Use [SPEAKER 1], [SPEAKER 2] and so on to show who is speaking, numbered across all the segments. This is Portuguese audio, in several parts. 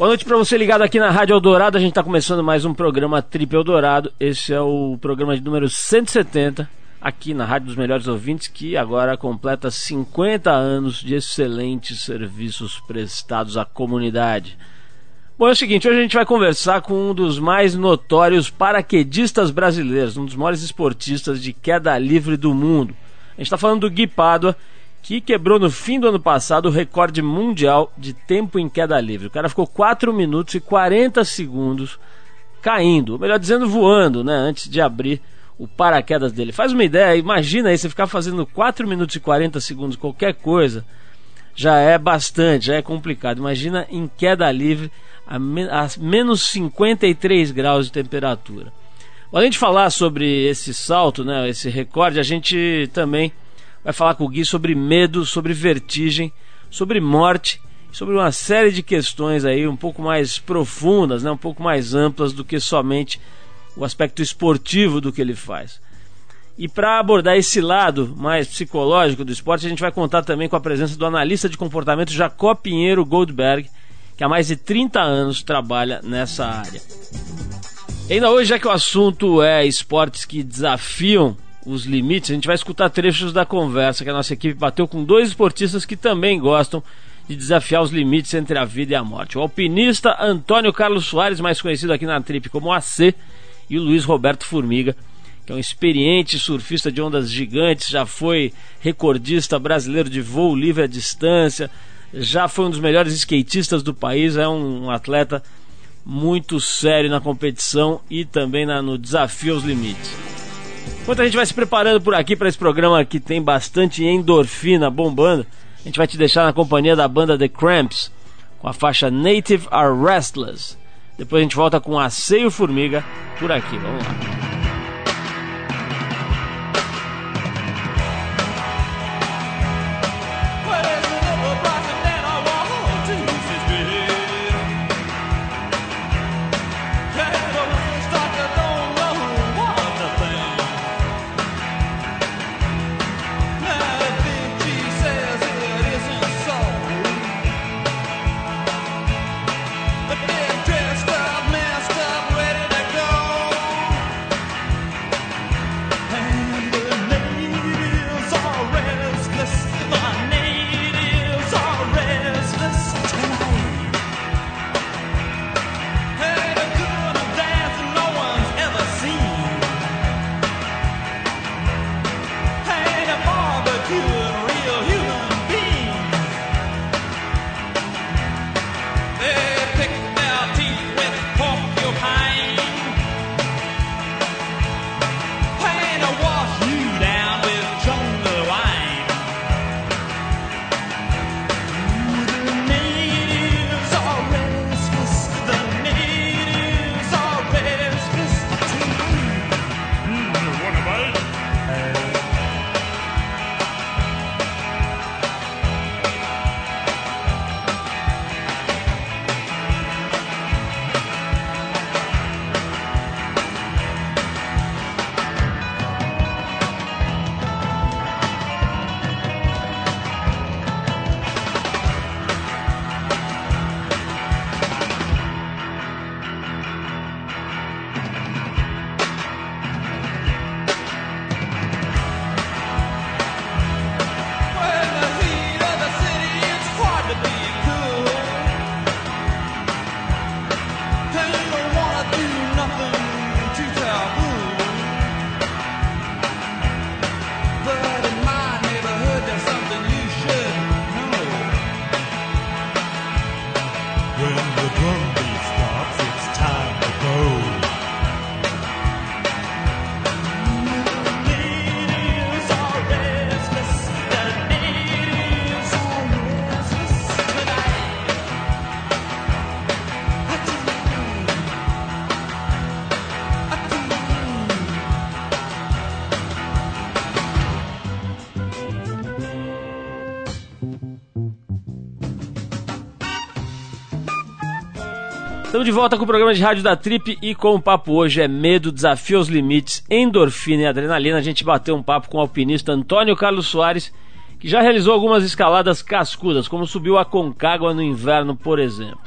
[SPEAKER 1] Boa noite para você ligado aqui na Rádio Eldorado. A gente está começando mais um programa Trip Eldorado. Esse é o programa de número 170 aqui na Rádio dos Melhores Ouvintes, que agora completa 50 anos de excelentes serviços prestados à comunidade. Bom, é o seguinte, hoje a gente vai conversar com um dos mais notórios paraquedistas brasileiros, um dos maiores esportistas de queda livre do mundo. A gente está falando do Gui Pádua, que quebrou no fim do ano passado o recorde mundial de tempo em queda livre. O cara ficou 4 minutos e 40 segundos caindo, ou melhor dizendo, voando, né, antes de abrir o paraquedas dele. Faz uma ideia, imagina aí você ficar fazendo 4 minutos e 40 segundos qualquer coisa, já é bastante, já é complicado. Imagina em queda livre a, a menos 53 graus de temperatura. Além de falar sobre esse salto, né, esse recorde, a gente também vai falar com o Gui sobre medo, sobre vertigem, sobre morte, sobre uma série de questões aí um pouco mais profundas, né, um pouco mais amplas do que somente o aspecto esportivo do que ele faz. E para abordar esse lado mais psicológico do esporte, a gente vai contar também com a presença do analista de comportamento Jacó Pinheiro Goldberg, que há mais de 30 anos trabalha nessa área. E ainda hoje, já que o assunto é esportes que desafiam os limites, a gente vai escutar trechos da conversa que a nossa equipe bateu com dois esportistas que também gostam de desafiar os limites entre a vida e a morte. O alpinista Antônio Carlos Soares, mais conhecido aqui na Trip como AC, e o Luiz Roberto Formiga, que é um experiente surfista de ondas gigantes, já foi recordista brasileiro de voo livre à distância, já foi um dos melhores skatistas do país, é um atleta muito sério na competição e também na, no desafio aos limites. Enquanto a gente vai se preparando por aqui para esse programa que tem bastante endorfina bombando, a gente vai te deixar na companhia da banda The Cramps com a faixa Native Are Restless. Depois a gente volta com Aceio Formiga por aqui. Vamos lá. Estamos de volta com o programa de rádio da Trip e com o papo hoje é medo, desafio aos limites, endorfina e adrenalina. A gente bateu um papo com o alpinista Antônio Carlos Soares, que já realizou algumas escaladas cascudas, como subiu a Concagua no inverno, por exemplo.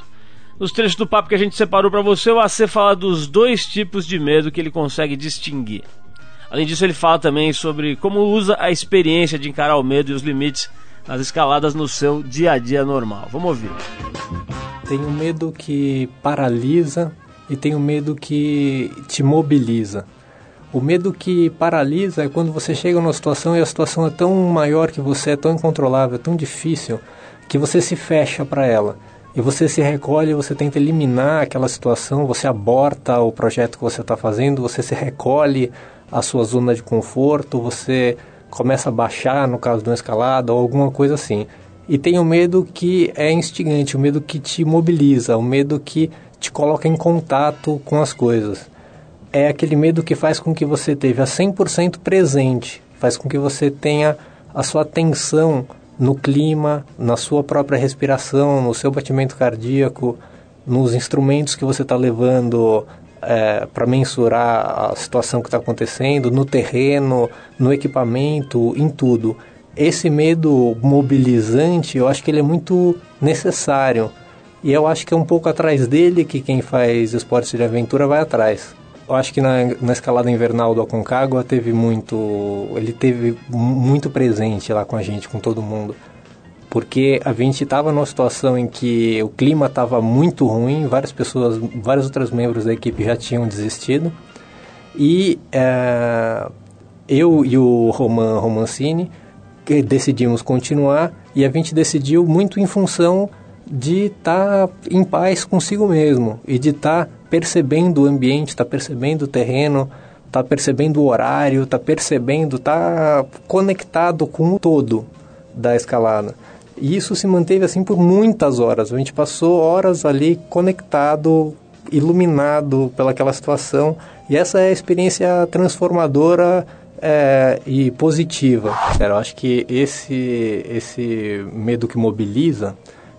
[SPEAKER 1] Nos trechos do papo que a gente separou para você, o AC fala dos dois tipos de medo que ele consegue distinguir. Além disso, ele fala também sobre como usa a experiência de encarar o medo e os limites nas escaladas no seu dia a dia normal. Vamos ouvir.
[SPEAKER 2] Tem um medo que paralisa e tem um medo que te mobiliza. O medo que paralisa é quando você chega numa situação e a situação é tão maior que você, é tão incontrolável, é tão difícil, que você se fecha para ela. E você se recolhe, você tenta eliminar aquela situação, você aborta o projeto que você está fazendo, você se recolhe à sua zona de conforto, você começa a baixar no caso de uma escalada ou alguma coisa assim. E tem o medo que é instigante, o medo que te mobiliza, o medo que te coloca em contato com as coisas é aquele medo que faz com que você esteja 100% presente, faz com que você tenha a sua atenção no clima, na sua própria respiração, no seu batimento cardíaco, nos instrumentos que você está levando é, para mensurar a situação que está acontecendo, no terreno, no equipamento, em tudo. Esse medo mobilizante, eu acho que ele é muito necessário. E eu acho que é um pouco atrás dele que quem faz esportes de aventura vai atrás. Eu acho que na, na escalada invernal do Aconcagua teve muito. Ele teve muito presente lá com a gente, com todo mundo. Porque a gente estava numa situação em que o clima estava muito ruim, várias pessoas, vários outros membros da equipe já tinham desistido. E é, eu e o Roman Romancini decidimos continuar e a gente decidiu muito em função de estar tá em paz consigo mesmo e de estar tá percebendo o ambiente, está percebendo o terreno, está percebendo o horário, está percebendo, está conectado com o todo da escalada. E isso se manteve assim por muitas horas. A gente passou horas ali conectado, iluminado pelaquela situação. E essa é a experiência transformadora é, e positiva. Eu acho que esse, esse medo que mobiliza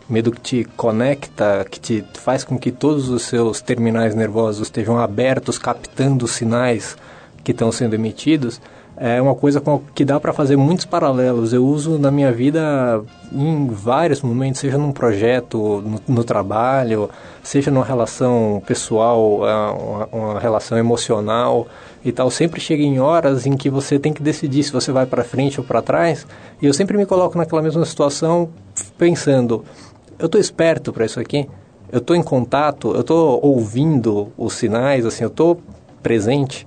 [SPEAKER 2] medo que te conecta, que te faz com que todos os seus terminais nervosos estejam abertos, captando os sinais que estão sendo emitidos, é uma coisa que dá para fazer muitos paralelos. Eu uso na minha vida em vários momentos, seja num projeto, no, no trabalho, seja numa relação pessoal, é, uma, uma, relação emocional e tal. Sempre chega em horas em que você tem que decidir se você vai para frente ou para trás. E eu sempre me coloco naquela mesma situação pensando eu estou esperto para isso aqui, eu estou em contato, eu estou ouvindo os sinais, assim, eu estou presente.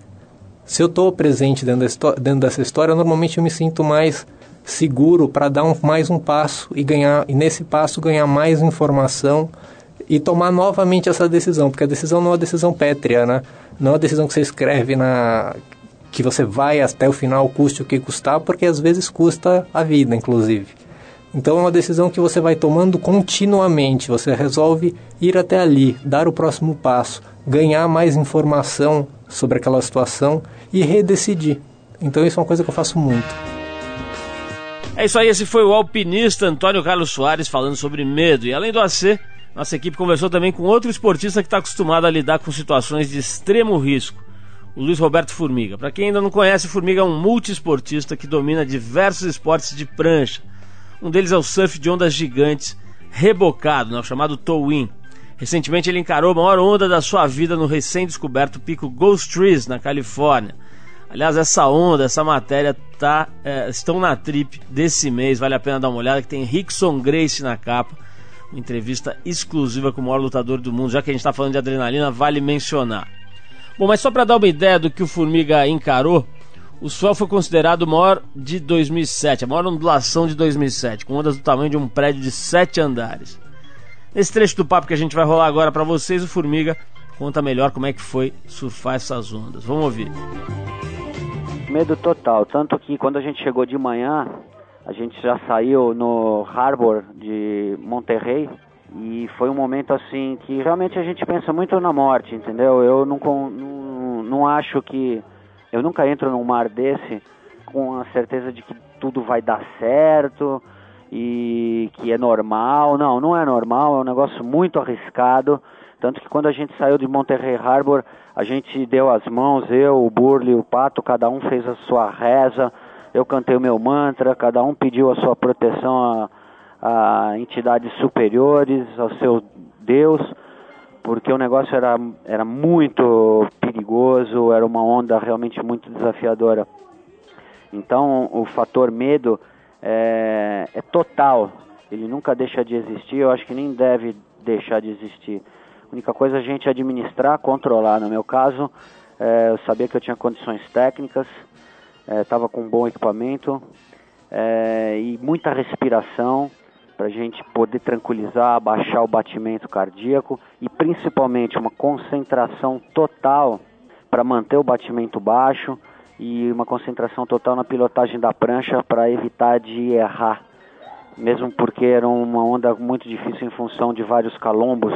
[SPEAKER 2] Se eu estou presente dentro, dentro dessa história, normalmente eu me sinto mais seguro para dar um, mais um passo e ganhar e nesse passo ganhar mais informação e tomar novamente essa decisão, porque a decisão não é uma decisão pétrea, né? Não é uma decisão que você escreve na que você vai até o final, custe o que custar, porque às vezes custa a vida, inclusive. Então é uma decisão que você vai tomando continuamente. Você resolve ir até ali, dar o próximo passo, ganhar mais informação sobre aquela situação e redecidir. Então isso é uma coisa que eu faço muito.
[SPEAKER 1] É isso aí, esse foi o alpinista Antônio Carlos Soares falando sobre medo. E além do AC, nossa equipe conversou também com outro esportista que está acostumado a lidar com situações de extremo risco, o Luiz Roberto Formiga. Para quem ainda não conhece, Formiga é um multiesportista que domina diversos esportes de prancha um deles é o surf de ondas gigantes rebocado, né, o chamado tow-in. Recentemente ele encarou a maior onda da sua vida no recém-descoberto pico Ghost Trees, na Califórnia. Aliás, essa onda, essa matéria tá, é, estão na trip desse mês, vale a pena dar uma olhada, que tem Rickson Grace na capa. Uma entrevista exclusiva com o maior lutador do mundo, já que a gente está falando de adrenalina, vale mencionar. Bom, mas só para dar uma ideia do que o Formiga encarou, o Swell foi considerado o maior de 2007, a maior ondulação de 2007, com ondas do tamanho de um prédio de 7 andares. Nesse trecho do papo que a gente vai rolar agora para vocês, o Formiga conta melhor como é que foi surfar essas ondas. Vamos ouvir.
[SPEAKER 3] Medo total, tanto que quando a gente chegou de manhã, a gente já saiu no Harbor de Monterrey e foi um momento assim que realmente a gente pensa muito na morte, entendeu? Eu não, não, não acho que eu nunca entro num mar desse com a certeza de que tudo vai dar certo e que é normal. Não, não é normal, é um negócio muito arriscado. Tanto que quando a gente saiu de Monterrey Harbor, a gente deu as mãos, eu, o Burley, o Pato, cada um fez a sua reza, eu cantei o meu mantra, cada um pediu a sua proteção a, a entidades superiores, ao seu Deus, porque o negócio era, era muito perigoso, era uma onda realmente muito desafiadora. Então o fator medo é, é total, ele nunca deixa de existir, eu acho que nem deve deixar de existir. A única coisa é a gente administrar, controlar. No meu caso, é, eu sabia que eu tinha condições técnicas, estava é, com um bom equipamento é, e muita respiração para a gente poder tranquilizar, abaixar o batimento cardíaco e principalmente uma concentração total para manter o batimento baixo e uma concentração total na pilotagem da prancha para evitar de errar, mesmo porque era uma onda muito difícil em função de vários calombos,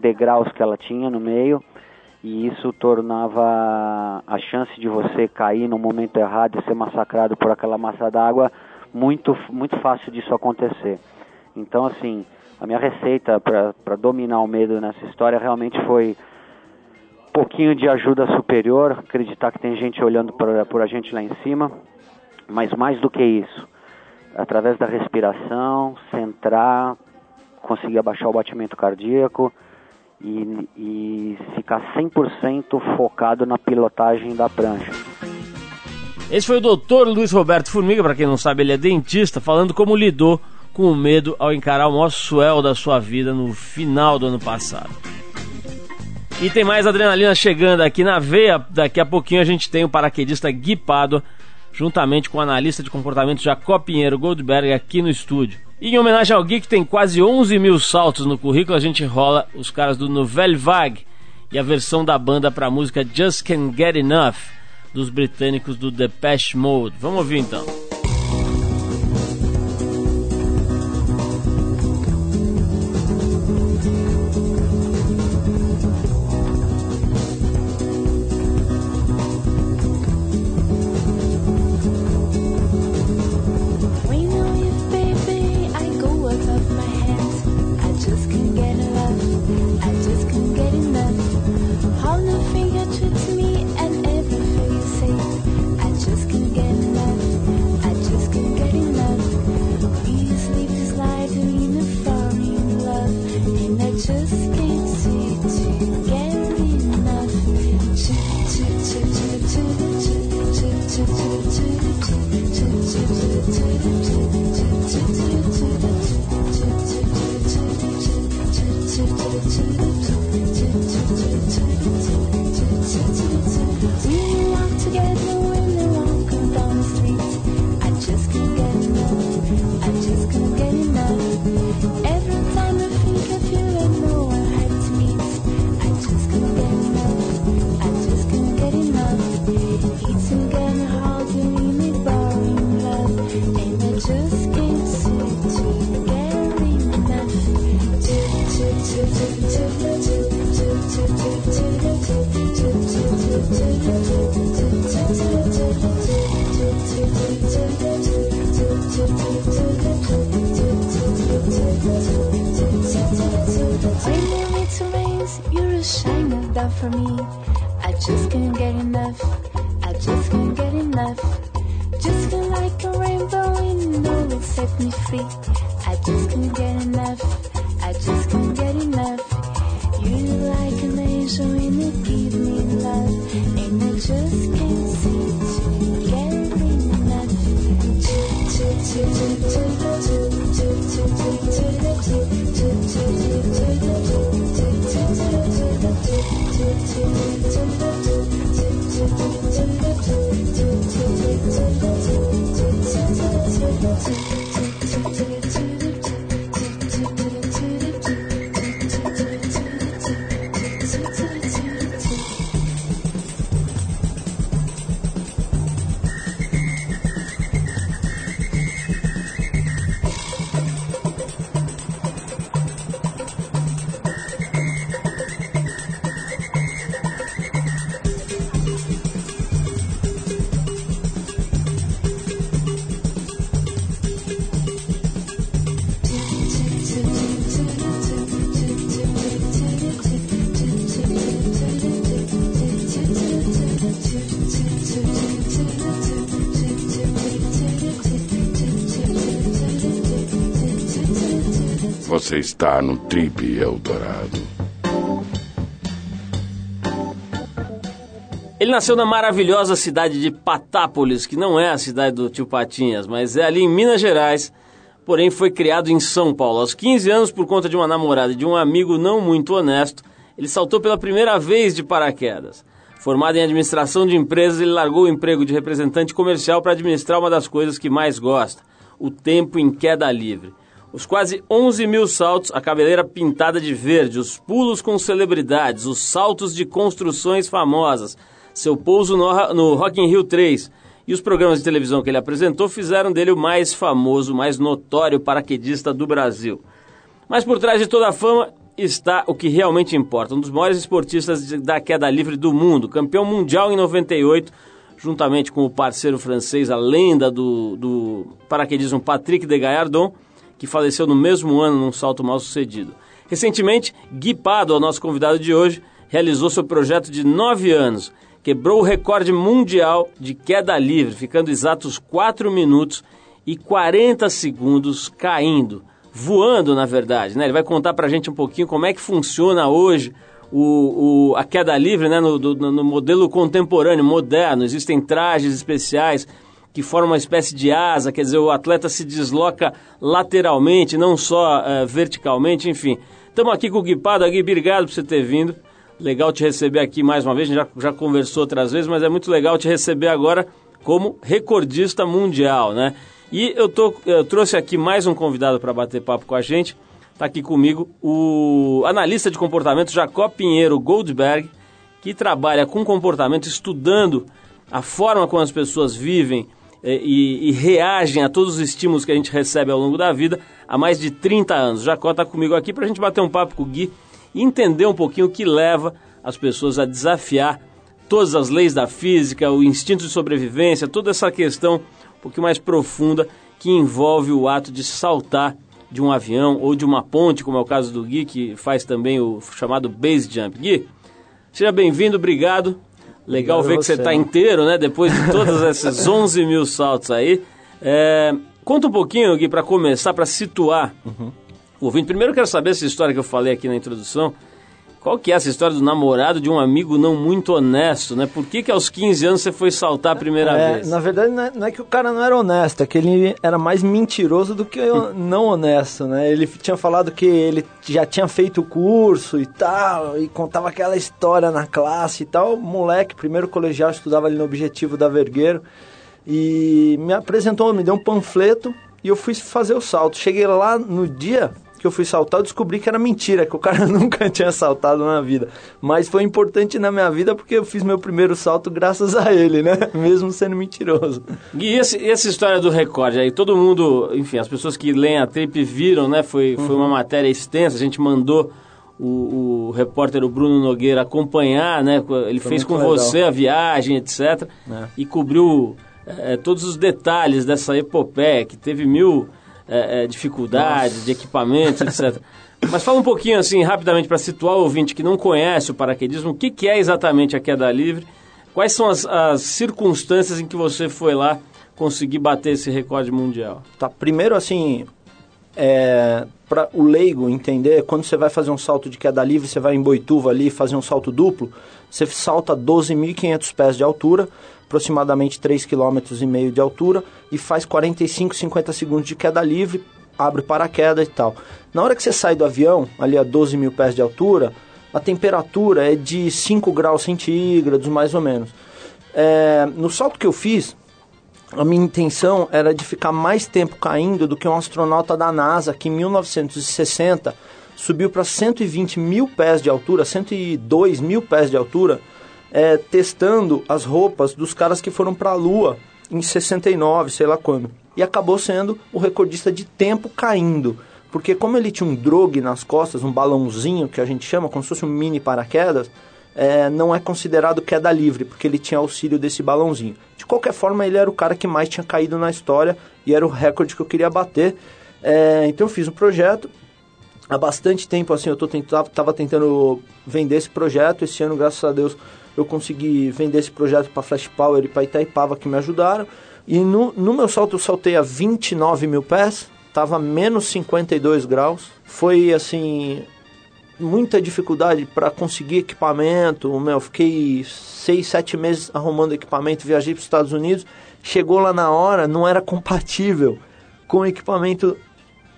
[SPEAKER 3] degraus que ela tinha no meio e isso tornava a chance de você cair no momento errado e ser massacrado por aquela massa d'água muito muito fácil disso acontecer. Então, assim, a minha receita para dominar o medo nessa história realmente foi pouquinho de ajuda superior, acreditar que tem gente olhando pra, por a gente lá em cima, mas mais do que isso, através da respiração, centrar, conseguir abaixar o batimento cardíaco e, e ficar 100% focado na pilotagem da prancha.
[SPEAKER 4] Esse foi o doutor Luiz Roberto Formiga, para quem não sabe, ele é dentista, falando como lidou com medo ao encarar o maior swell da sua vida no final do ano passado. E tem mais adrenalina chegando aqui na veia. Daqui a pouquinho a gente tem o paraquedista Gui Pádua, juntamente com o analista de comportamento Jacob Pinheiro Goldberg aqui no estúdio. E em homenagem ao Gui, que tem quase 11 mil saltos no currículo, a gente rola os caras do Nouvelle Vague e a versão da banda para a música Just Can't Get Enough, dos britânicos do Depeche Mode. Vamos ouvir então.
[SPEAKER 5] Você está no Trip Eldorado.
[SPEAKER 1] Ele nasceu na maravilhosa cidade de Patápolis, que não é a cidade do tio Patinhas, mas é ali em Minas Gerais, porém foi criado em São Paulo. Aos 15 anos, por conta de uma namorada e de um amigo não muito honesto, ele saltou pela primeira vez de paraquedas. Formado em administração de empresas, ele largou o emprego de representante comercial para administrar uma das coisas que mais gosta, o tempo em queda livre. Os quase 11 mil saltos, a cabeleira pintada de verde, os pulos com celebridades, os saltos de construções famosas, seu pouso no, no Rock in Rio 3 e os programas de televisão que ele apresentou fizeram dele o mais famoso, mais notório paraquedista do Brasil. Mas por trás de toda a fama está o que realmente importa. Um dos maiores esportistas da queda livre do mundo, campeão mundial em 98, juntamente com o parceiro francês, a lenda do, do paraquedismo Patrick de Gaillardon, que faleceu no mesmo ano num salto mal sucedido. Recentemente, Gui Pado, nosso convidado de hoje, realizou seu projeto de nove anos. Quebrou o recorde mundial de queda livre, ficando exatos 4 minutos e 40 segundos caindo, voando na verdade. Né? Ele vai contar pra gente um pouquinho como é que funciona hoje o, o, a queda livre né? no, do, no modelo contemporâneo, moderno. Existem trajes especiais que forma uma espécie de asa, quer dizer, o atleta se desloca lateralmente, não só uh, verticalmente, enfim. Estamos aqui com o Gui Pado. Gui, obrigado por você ter vindo. Legal te receber aqui mais uma vez, já, já conversou outras vezes, mas é muito legal te receber agora como recordista mundial, né? E eu, tô, eu trouxe aqui mais um convidado para bater papo com a gente. Está aqui comigo o analista de comportamento Jacob Pinheiro Goldberg, que trabalha com comportamento, estudando a forma como as pessoas vivem e, e, reagem a todos os estímulos que a gente recebe ao longo da vida há mais de 30 anos. Jacó está comigo aqui para a gente bater um papo com o Gui e entender um pouquinho o que leva as pessoas a desafiar todas as leis da física, o instinto de sobrevivência, toda essa questão um pouquinho mais profunda que envolve o ato de saltar de um avião ou de uma ponte, como é o caso do Gui, que faz também o chamado base jump. Gui, seja bem-vindo, obrigado Legal ver que você está inteiro, né? Depois de todos esses 11 mil saltos aí. É, conta um pouquinho, Gui, para começar, para situar uhum. o ouvinte. Primeiro eu quero saber essa história que eu falei aqui na introdução. Qual que é essa história do namorado de um amigo não muito honesto, né? Por que, que aos 15 anos você foi saltar a primeira
[SPEAKER 6] é,
[SPEAKER 1] vez?
[SPEAKER 6] Na verdade, não é, não é, que o cara não era honesto, é que ele era mais mentiroso do que não honesto, né? Ele tinha falado que ele já tinha feito o curso e tal, e contava aquela história na classe e tal. Moleque, primeiro colegial, estudava ali no Objetivo da Vergueiro, e me apresentou, me deu um panfleto, e eu fui fazer o salto. Cheguei lá no dia, que eu fui saltar, eu descobri que era mentira, que o cara nunca tinha saltado na vida. Mas foi importante na minha vida porque eu fiz meu primeiro salto graças a ele, né? Mesmo sendo mentiroso.
[SPEAKER 1] E esse, essa história do recorde aí, todo mundo, enfim, as pessoas que leem a trip viram, né? Foi, foi uma matéria extensa, a gente mandou o, o repórter o Bruno Nogueira acompanhar, né? Ele foi fez com legal. você a viagem, etc. É. E cobriu é, todos os detalhes dessa epopeia, que teve mil é, é, dificuldades Nossa. de equipamentos, etc. Mas fala um pouquinho assim, rapidamente, para situar o ouvinte que não conhece o paraquedismo, o que, que é exatamente a queda livre? Quais são as, as circunstâncias em que você foi lá conseguir bater esse recorde mundial?
[SPEAKER 6] Tá, primeiro assim, é, para o leigo entender, quando você vai fazer um salto de queda livre, você vai em Boituva ali fazer um salto duplo, você salta 12.500 pés de altura, aproximadamente 3,5 km de altura e faz 45, 50 segundos de queda livre, abre paraquedas e tal. Na hora que você sai do avião, ali a 12 mil pés de altura, a temperatura é de 5 graus centígrados, mais ou menos. É, no salto que eu fiz, a minha intenção era de ficar mais tempo caindo do que um astronauta da NASA que em 1960 subiu para 120 mil pés de altura, 102 mil pés de altura, é, testando as roupas dos caras que foram para a Lua em 69, sei lá quando. E acabou sendo o recordista de tempo caindo. Porque como ele tinha um drogue nas costas, um balãozinho que a gente chama, como se fosse um mini paraquedas, é, não é considerado queda livre, porque ele tinha auxílio desse balãozinho. De qualquer forma, ele era o cara que mais tinha caído na história e era o recorde que eu queria bater. É, então eu fiz um projeto. Há bastante tempo assim eu tô tentando, tava tentando vender esse projeto. Esse ano, graças a Deus, eu consegui vender esse projeto para Flash Power e para Itaipava que me ajudaram. E no, no meu salto eu saltei a 29 mil pés, estava menos 52 graus. Foi assim, muita dificuldade para conseguir equipamento. Meu, fiquei seis, sete meses arrumando equipamento, viajei para os Estados Unidos. Chegou lá na hora, não era compatível com o equipamento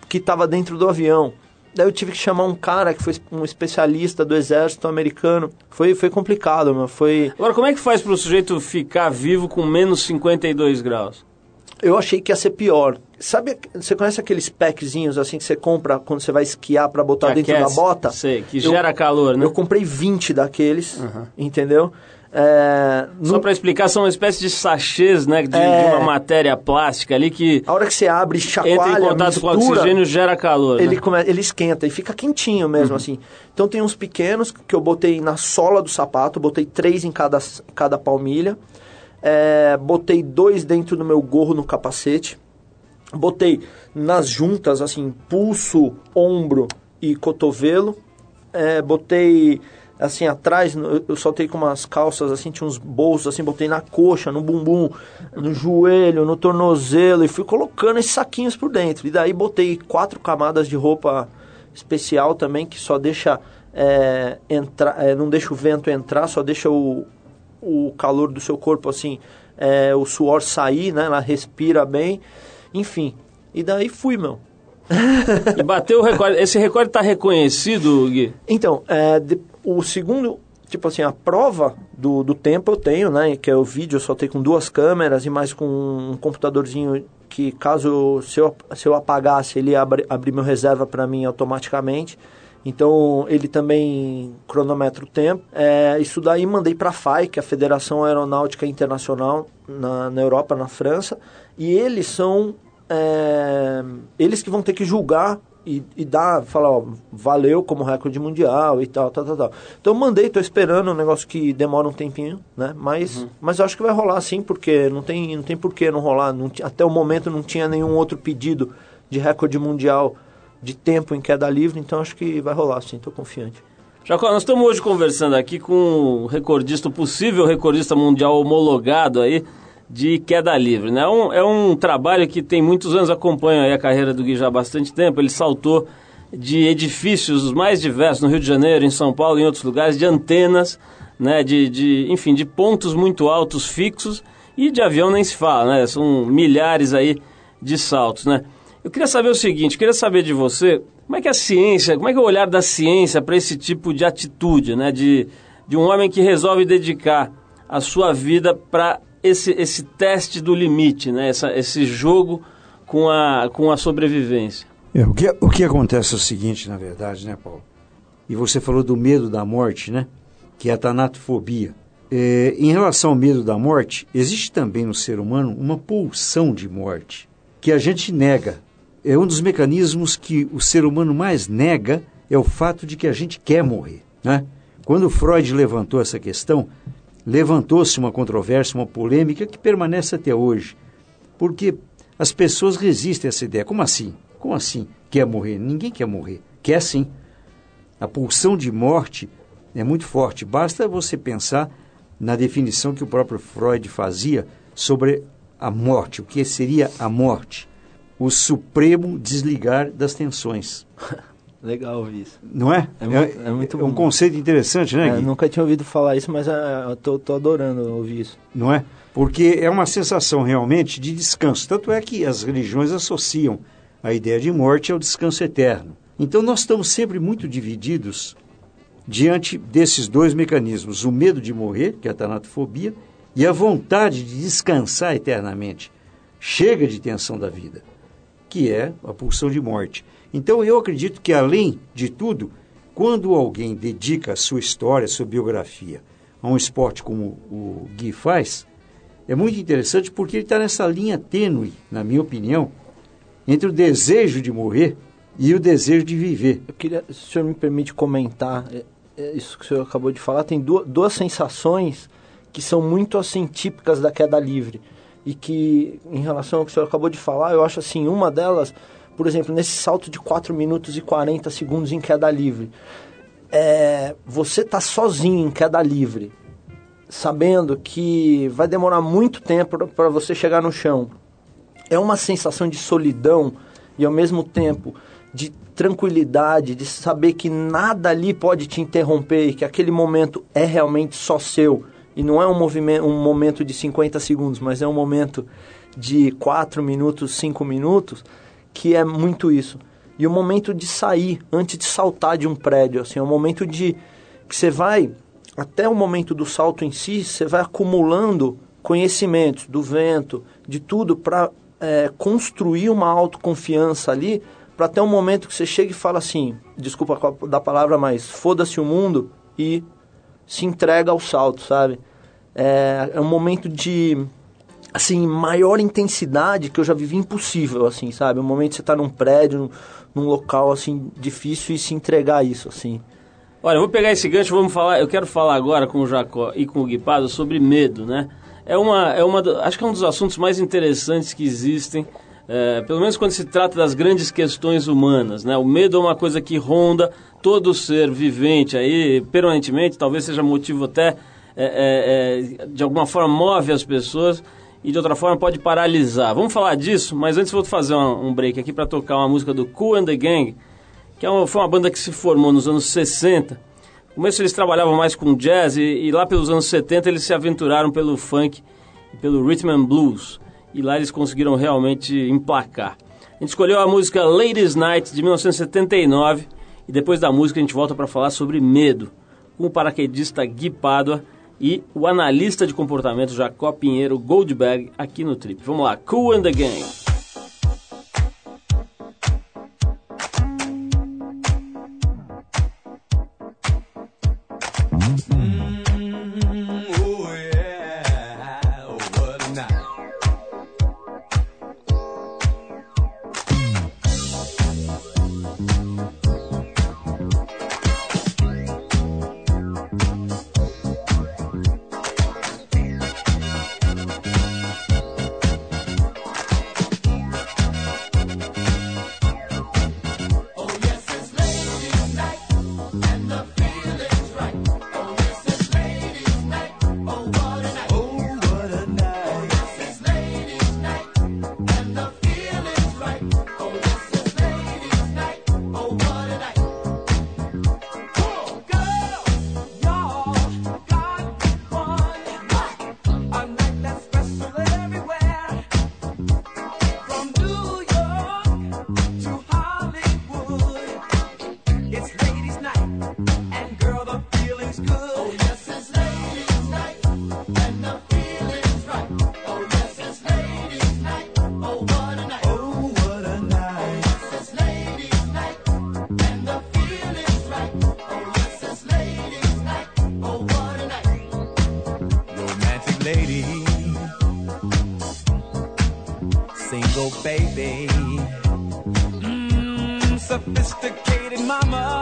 [SPEAKER 6] que estava dentro do avião. Daí eu tive que chamar um cara que foi um especialista do exército americano. Foi, foi complicado, meu. Foi...
[SPEAKER 1] Agora, como é que faz para o sujeito ficar vivo com menos 52 graus?
[SPEAKER 6] Eu achei que ia ser pior. Sabe, você conhece aqueles packzinhos assim que você compra quando você vai esquiar para botar
[SPEAKER 1] Que
[SPEAKER 6] dentro
[SPEAKER 1] aquece,
[SPEAKER 6] da bota?
[SPEAKER 1] Sei, que
[SPEAKER 6] Eu-
[SPEAKER 1] gera calor, né?
[SPEAKER 6] Eu comprei 20 daqueles,
[SPEAKER 1] Uhum.
[SPEAKER 6] entendeu? É,
[SPEAKER 1] Só
[SPEAKER 6] no-
[SPEAKER 1] para explicar, são uma espécie de sachês, né? De,
[SPEAKER 6] É.
[SPEAKER 1] de uma matéria plástica ali que
[SPEAKER 6] A hora que você abre, chacoalha,
[SPEAKER 1] entra em contato com o
[SPEAKER 6] mistura,
[SPEAKER 1] oxigênio e gera calor.
[SPEAKER 6] ele,
[SPEAKER 1] né?
[SPEAKER 6] come- ele esquenta e fica quentinho mesmo, assim. Então tem uns pequenos que eu botei na sola do sapato, botei três em cada, cada palmilha. É, botei dois dentro do meu gorro no capacete. Botei nas juntas, assim, pulso, ombro e cotovelo. É, botei assim atrás, eu soltei com umas calças assim, tinha uns bolsos assim, botei na coxa, no bumbum, no joelho, no tornozelo e fui colocando esses saquinhos por dentro. E daí botei quatro camadas de roupa especial também que só deixa é, entrar, é, não deixa o vento entrar, só deixa o, o calor do seu corpo assim, é, o suor sair, né? Ela respira bem, enfim. E daí fui, meu.
[SPEAKER 1] E bateu o recorde. Esse recorde está reconhecido, Gui?
[SPEAKER 6] Então, é, de- o segundo, tipo assim, a prova do, do tempo eu tenho, né? Que é o vídeo, eu soltei com duas câmeras e mais com um computadorzinho que caso se eu, se eu apagasse, ele ia abri, abrir meu reserva para mim automaticamente. Então ele também cronometra o tempo. É, isso daí mandei para a FAI, que é a Federação Aeronáutica Internacional na, na Europa, na França, e eles são é, eles que vão ter que julgar e, e dar, falar, ó, valeu como recorde mundial e tal, tal, tal, tal. Então eu mandei, tô esperando um negócio que demora um tempinho, né? Mas, mas eu acho que vai rolar sim, porque não tem, não tem por que não rolar. Não até o momento não tinha nenhum outro pedido de recorde mundial de tempo em queda livre, então acho que vai rolar sim, tô confiante.
[SPEAKER 1] Jacó, nós estamos hoje conversando aqui com o recordista, o possível recordista mundial homologado aí de queda livre. Né? É, um, é um trabalho que tem muitos anos, acompanha a carreira do Gui já há bastante tempo. Ele saltou de edifícios os mais diversos, no Rio de Janeiro, em São Paulo, em outros lugares, de antenas, né? de, de, enfim, de pontos muito altos fixos e de avião nem se fala, né? São milhares aí de saltos, né? Eu queria saber o seguinte, queria saber de você, como é que a ciência, como é que é o olhar da ciência para esse tipo de atitude, né? De, de um homem que resolve dedicar a sua vida para esse, esse teste do limite, né? Essa, esse jogo com a, com a sobrevivência.
[SPEAKER 7] É, o, que, o que acontece é o seguinte, na verdade, né, Paulo? E você falou do medo da morte, né? Que é a tanatofobia. É, em relação ao medo da morte, existe também no ser humano uma pulsão de morte que a gente nega. É um dos mecanismos que o ser humano mais nega é o fato de que a gente quer morrer, né? Quando Freud levantou essa questão, levantou-se uma controvérsia, uma polêmica que permanece até hoje. Porque as pessoas resistem a essa ideia. Como assim? Como assim quer morrer? Ninguém quer morrer. Quer sim. A pulsão de morte é muito forte. Basta você pensar na definição que o próprio Freud fazia sobre a morte. O que seria a morte? O supremo desligar das tensões.
[SPEAKER 6] Legal ouvir isso.
[SPEAKER 7] Não é?
[SPEAKER 6] É muito- é muito
[SPEAKER 7] um
[SPEAKER 6] bom.
[SPEAKER 7] conceito interessante, né,
[SPEAKER 6] É,
[SPEAKER 7] Gui?
[SPEAKER 6] nunca tinha ouvido falar isso, mas é, eu tô, tô adorando ouvir isso.
[SPEAKER 7] não é? Porque é uma sensação realmente de descanso. Tanto é que as religiões associam a ideia de morte ao descanso eterno. Então nós estamos sempre muito divididos diante desses dois mecanismos: o medo de morrer, que é a tanatofobia, e a vontade de descansar eternamente. Chega de tensão da vida, que é a pulsão de morte. Então eu acredito que, além de tudo, quando alguém dedica a sua história, a sua biografia a um esporte como o Gui faz, é muito interessante porque ele está nessa linha tênue, na minha opinião, entre o desejo de morrer e o desejo de viver.
[SPEAKER 6] Eu queria, se o senhor me permite comentar é, é, isso que o senhor acabou de falar, tem duas, duas sensações que são muito assim típicas da queda livre e que em relação ao que o senhor acabou de falar, eu acho assim, uma delas, por exemplo, nesse salto de 4 minutos e 40 segundos em queda livre, é, você tá sozinho em queda livre, sabendo que vai demorar muito tempo para você chegar no chão. É uma sensação de solidão e ao mesmo tempo de tranquilidade, de saber que nada ali pode te interromper que aquele momento é realmente só seu. E não é um, movimento, um momento de 50 segundos, mas é um momento de 4 minutos, 5 minutos, que é muito isso. E o momento de sair, antes de saltar de um prédio, assim, é o momento de que você vai, até o momento do salto em si, você vai acumulando conhecimentos do vento, de tudo, para é, construir uma autoconfiança ali para até um momento que você chega e fala assim, desculpa da palavra, mas foda-se o mundo e se entrega ao salto, sabe? É, é um momento de assim maior intensidade que eu já vivi impossível, assim, sabe? Um momento que você está num prédio, num, num local assim difícil e se entregar isso, assim.
[SPEAKER 8] Olha, eu vou pegar esse gancho, vamos falar. Eu quero falar agora com o Jacó e com o Guipado sobre medo, né? É uma, é uma, acho que é um dos assuntos mais interessantes que existem é, pelo menos quando se trata das grandes questões humanas, né? O medo é uma coisa que ronda todo ser vivente aí permanentemente, talvez seja motivo até é, é, é, de alguma forma move as pessoas e de outra forma pode paralisar. Vamos falar disso, mas antes vou fazer um, break aqui para tocar uma música do Cool and the Gang, que é uma, foi uma banda que se formou nos anos 60. No começo eles trabalhavam mais com jazz e, e lá pelos anos 70 eles se aventuraram pelo funk e pelo rhythm and blues e lá eles conseguiram realmente emplacar. A gente escolheu a música Ladies Night de 1979 e depois da música a gente volta para falar sobre medo, com o paraquedista Gui Pádua e o analista de comportamento Jacó Pinheiro Goldberg aqui no Trip. Vamos lá, Cool and the Gang. Mm. baby. hmm, sophisticated mama.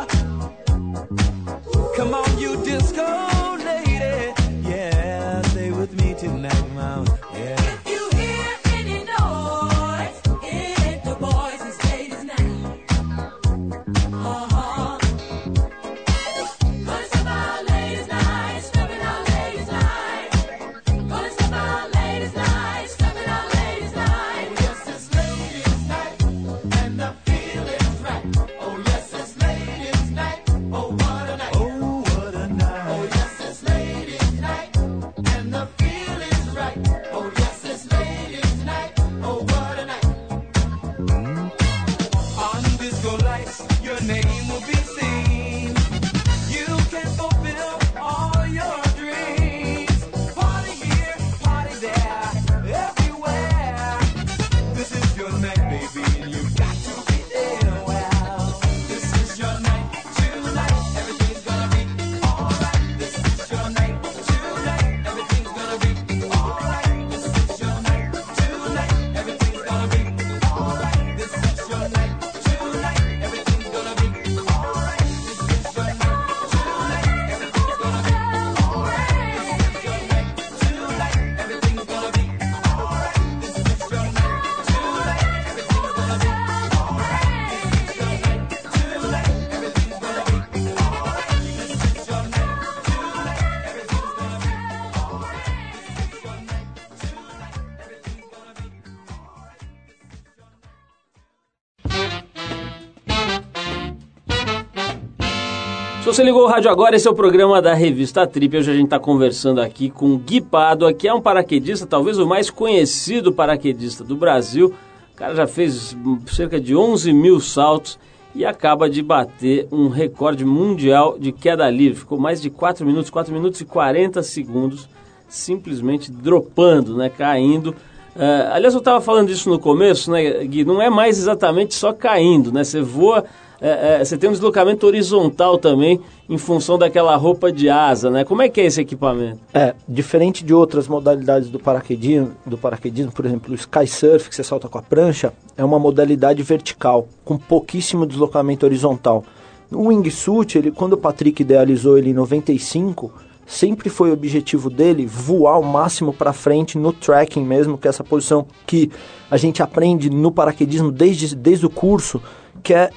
[SPEAKER 1] Você ligou o rádio agora, esse é o programa da revista Trip. Hoje a gente está conversando aqui com Gui Pádua, que é um paraquedista, talvez o mais conhecido paraquedista do Brasil. O cara já fez cerca de 11 mil saltos e acaba de bater um recorde mundial de queda livre. Ficou mais de 4 minutos, 4 minutos e 40 segundos, simplesmente dropando, né, caindo. Uh, aliás, eu estava falando disso no começo, né, Gui? Não é mais exatamente só caindo, né? Você voa é, é, você tem um deslocamento horizontal também em função daquela roupa de asa, né? Como é que é esse equipamento?
[SPEAKER 6] É, diferente de outras modalidades do paraquedismo, do paraquedismo, por exemplo, o sky surf que você salta com a prancha, é uma modalidade vertical, com pouquíssimo deslocamento horizontal. O wingsuit, ele, quando o Patrick idealizou ele em 95, sempre foi o objetivo dele voar o máximo para frente no tracking mesmo, que é essa posição que a gente aprende no paraquedismo desde, desde o curso, que é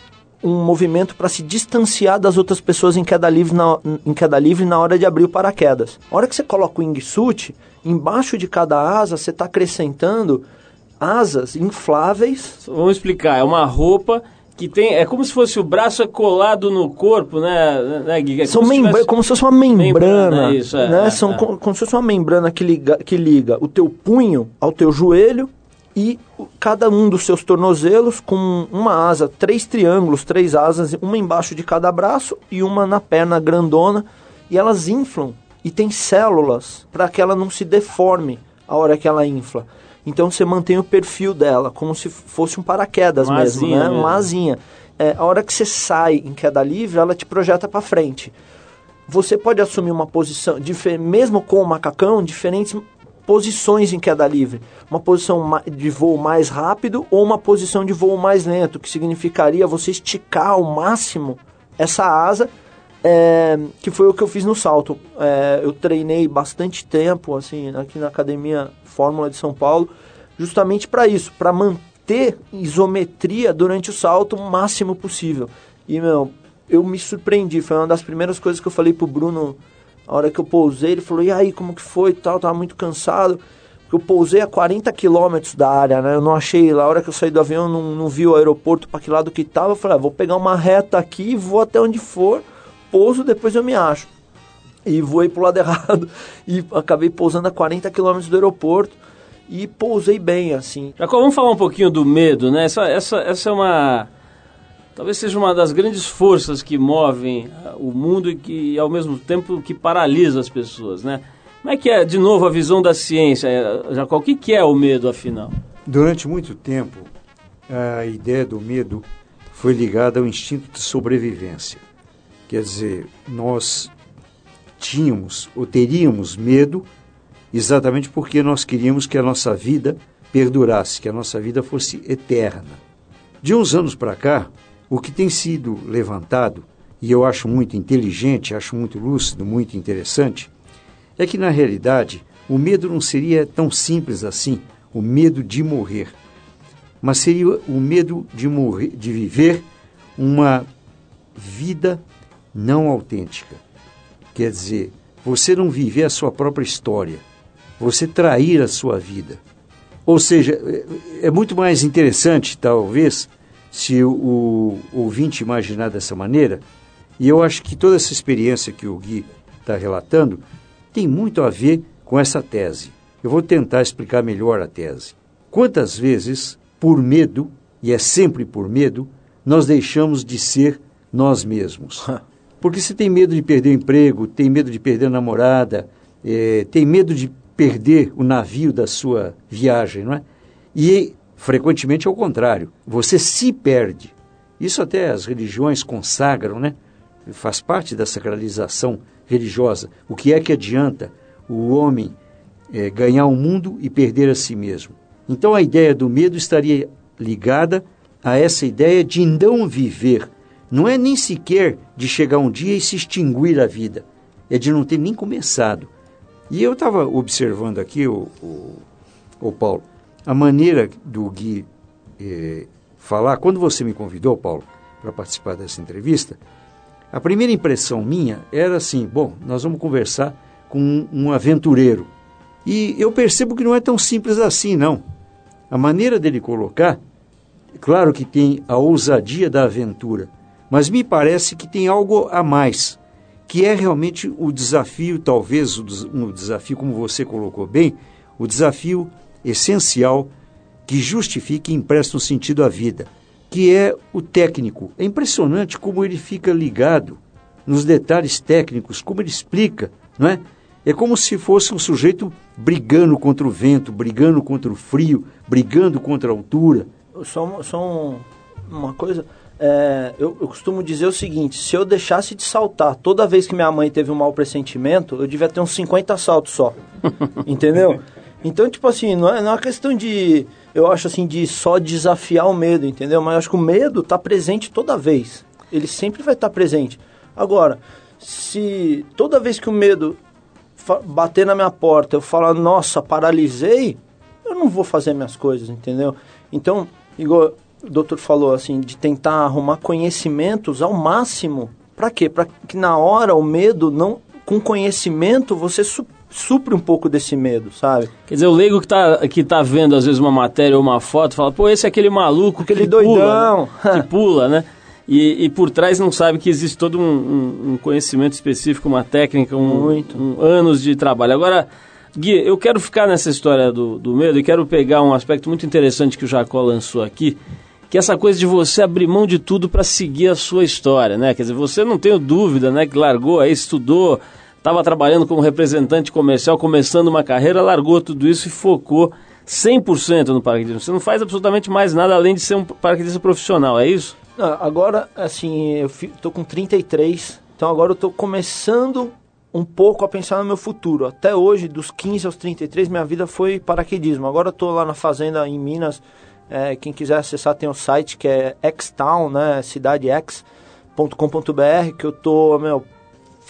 [SPEAKER 6] um movimento para se distanciar das outras pessoas em queda, livre na, em queda livre na hora de abrir o paraquedas. A hora que você coloca o wingsuit, embaixo de cada asa você está acrescentando asas infláveis.
[SPEAKER 1] Vamos explicar, é uma roupa que tem. É como se fosse o braço colado no corpo, né, né
[SPEAKER 6] Gui? É São como, membra, tivesse... como se fosse uma membrana. membrana
[SPEAKER 1] isso, é,
[SPEAKER 6] né?
[SPEAKER 1] É,
[SPEAKER 6] São
[SPEAKER 1] é.
[SPEAKER 6] Como, como se fosse uma membrana que liga, que liga o teu punho ao teu joelho e cada um dos seus tornozelos com uma asa, três triângulos, três asas, uma embaixo de cada braço e uma na perna grandona, e elas inflam e tem células para que ela não se deforme a hora que ela infla. Então você mantém o perfil dela como se fosse um paraquedas
[SPEAKER 1] uma
[SPEAKER 6] mesmo, né?
[SPEAKER 1] Mesmo.
[SPEAKER 6] Uma asinha. É, a hora que você sai em queda livre, ela te projeta para frente. Você pode assumir uma posição, mesmo com o macacão, diferentes posições em queda livre. Uma posição de voo mais rápido ou uma posição de voo mais lento, que significaria você esticar ao máximo essa asa, é, que foi o que eu fiz no salto. É, eu treinei bastante tempo assim aqui na Academia Fórmula de São Paulo, justamente para isso, para manter isometria durante o salto o máximo possível. E, meu, eu me surpreendi, foi uma das primeiras coisas que eu falei pro Bruno a hora que eu pousei, ele falou, e aí, como que foi tal? Tava muito cansado. Eu pousei a 40 quilômetros da área, né? Eu não achei, a hora que eu saí do avião, não, não vi o aeroporto para que lado que tava. Eu falei, ah, vou pegar uma reta aqui, vou até onde for, pouso, depois eu me acho. E voei pro lado errado e acabei pousando a 40 quilômetros do aeroporto e pousei bem, assim.
[SPEAKER 1] Jacob, vamos falar um pouquinho do medo, né? Essa, essa, essa é uma talvez seja uma das grandes forças que movem ah, o mundo e que ao mesmo tempo que paralisa as pessoas, né? Como é que é, de novo, a visão da ciência, eh, Jacó? O que, que é o medo, afinal?
[SPEAKER 7] Durante muito tempo, a ideia do medo foi ligada ao instinto de sobrevivência. Quer dizer, nós tínhamos ou teríamos medo exatamente porque nós queríamos que a nossa vida perdurasse, que a nossa vida fosse eterna. De uns anos para cá, o que tem sido levantado, e eu acho muito inteligente, acho muito lúcido, muito interessante, é que na realidade o medo não seria tão simples assim, o medo de morrer, mas seria o medo de morrer, de viver uma vida não autêntica. Quer dizer, você não viver a sua própria história, você trair a sua vida. Ou seja, é, é muito mais interessante, talvez, se o, o ouvinte imaginar dessa maneira, e eu acho que toda essa experiência que o Gui está relatando tem muito a ver com essa tese. Eu vou tentar explicar melhor a tese. Quantas vezes, por medo, e é sempre por medo, nós deixamos de ser nós mesmos? Porque você tem medo de perder o emprego, tem medo de perder a namorada, é, tem medo de perder o navio da sua viagem, não é? E Frequentemente é o contrário, você se perde. Isso até as religiões consagram, né? Faz parte da sacralização religiosa. O que é que adianta o homem é, ganhar o mundo e perder a si mesmo? Então a ideia do medo estaria ligada a essa ideia de não viver. Não é nem sequer de chegar um dia e se extinguir a vida. É de não ter nem começado. E eu estava observando aqui, o, o, o Paulo, a maneira do Gui eh, falar, quando você me convidou, Paulo, para participar dessa entrevista, a primeira impressão minha era assim: bom, nós vamos conversar com um, aventureiro. E eu percebo que não é tão simples assim, não. A maneira dele colocar, claro que tem a ousadia da aventura, mas me parece que tem algo a mais. que é realmente o desafio, talvez um desafio, como você colocou bem, o desafio essencial que justifica e empresta um sentido à vida, que é o técnico. É impressionante como ele fica ligado nos detalhes técnicos, como ele explica, não é? É como se fosse um sujeito brigando contra o vento, brigando contra o frio, brigando contra a altura.
[SPEAKER 6] Só, só um, uma coisa, é, eu, eu, costumo dizer o seguinte: se eu deixasse de saltar toda vez que minha mãe teve um mau pressentimento, eu devia ter uns 50 saltos só. entendeu? Então, tipo assim, não é, não é uma questão de. Eu acho assim, de só desafiar o medo, entendeu? Mas eu acho que o medo está presente toda vez. Ele sempre vai estar tá presente. Agora, se toda vez que o medo bater na minha porta, eu falar, nossa, paralisei, eu não vou fazer minhas coisas, entendeu? Então, igual o doutor falou assim, de tentar arrumar conhecimentos ao máximo. Para quê? Para que na hora o medo não com conhecimento você su supre um pouco desse medo, sabe?
[SPEAKER 1] Quer dizer, o leigo que tá, que tá vendo às vezes uma matéria ou uma foto, fala, pô, esse é aquele maluco,
[SPEAKER 6] aquele que doidão,
[SPEAKER 1] pula, né? que pula, né? E, e, por trás não sabe que existe todo um, um, um conhecimento específico, uma técnica, um, um, anos de trabalho. Agora, Gui, eu quero ficar nessa história do, do medo e quero pegar um aspecto muito interessante que o Jacó lançou aqui, que é essa coisa de você abrir mão de tudo para seguir a sua história, né? Quer dizer, você não tem dúvida, né, que largou aí, estudou, estava trabalhando como representante comercial, começando uma carreira, largou tudo isso e focou 100% no paraquedismo. Você não faz absolutamente mais nada além de ser um paraquedista profissional, é isso?
[SPEAKER 6] Não, agora, assim, eu tô com 33, então agora eu tô começando um pouco a pensar no meu futuro. Até hoje, dos 15 aos 33, minha vida foi paraquedismo. Agora eu tô lá na fazenda em Minas, é, quem quiser acessar tem o um site que é xtown, né, cidadex.com.br, que eu tô, meu,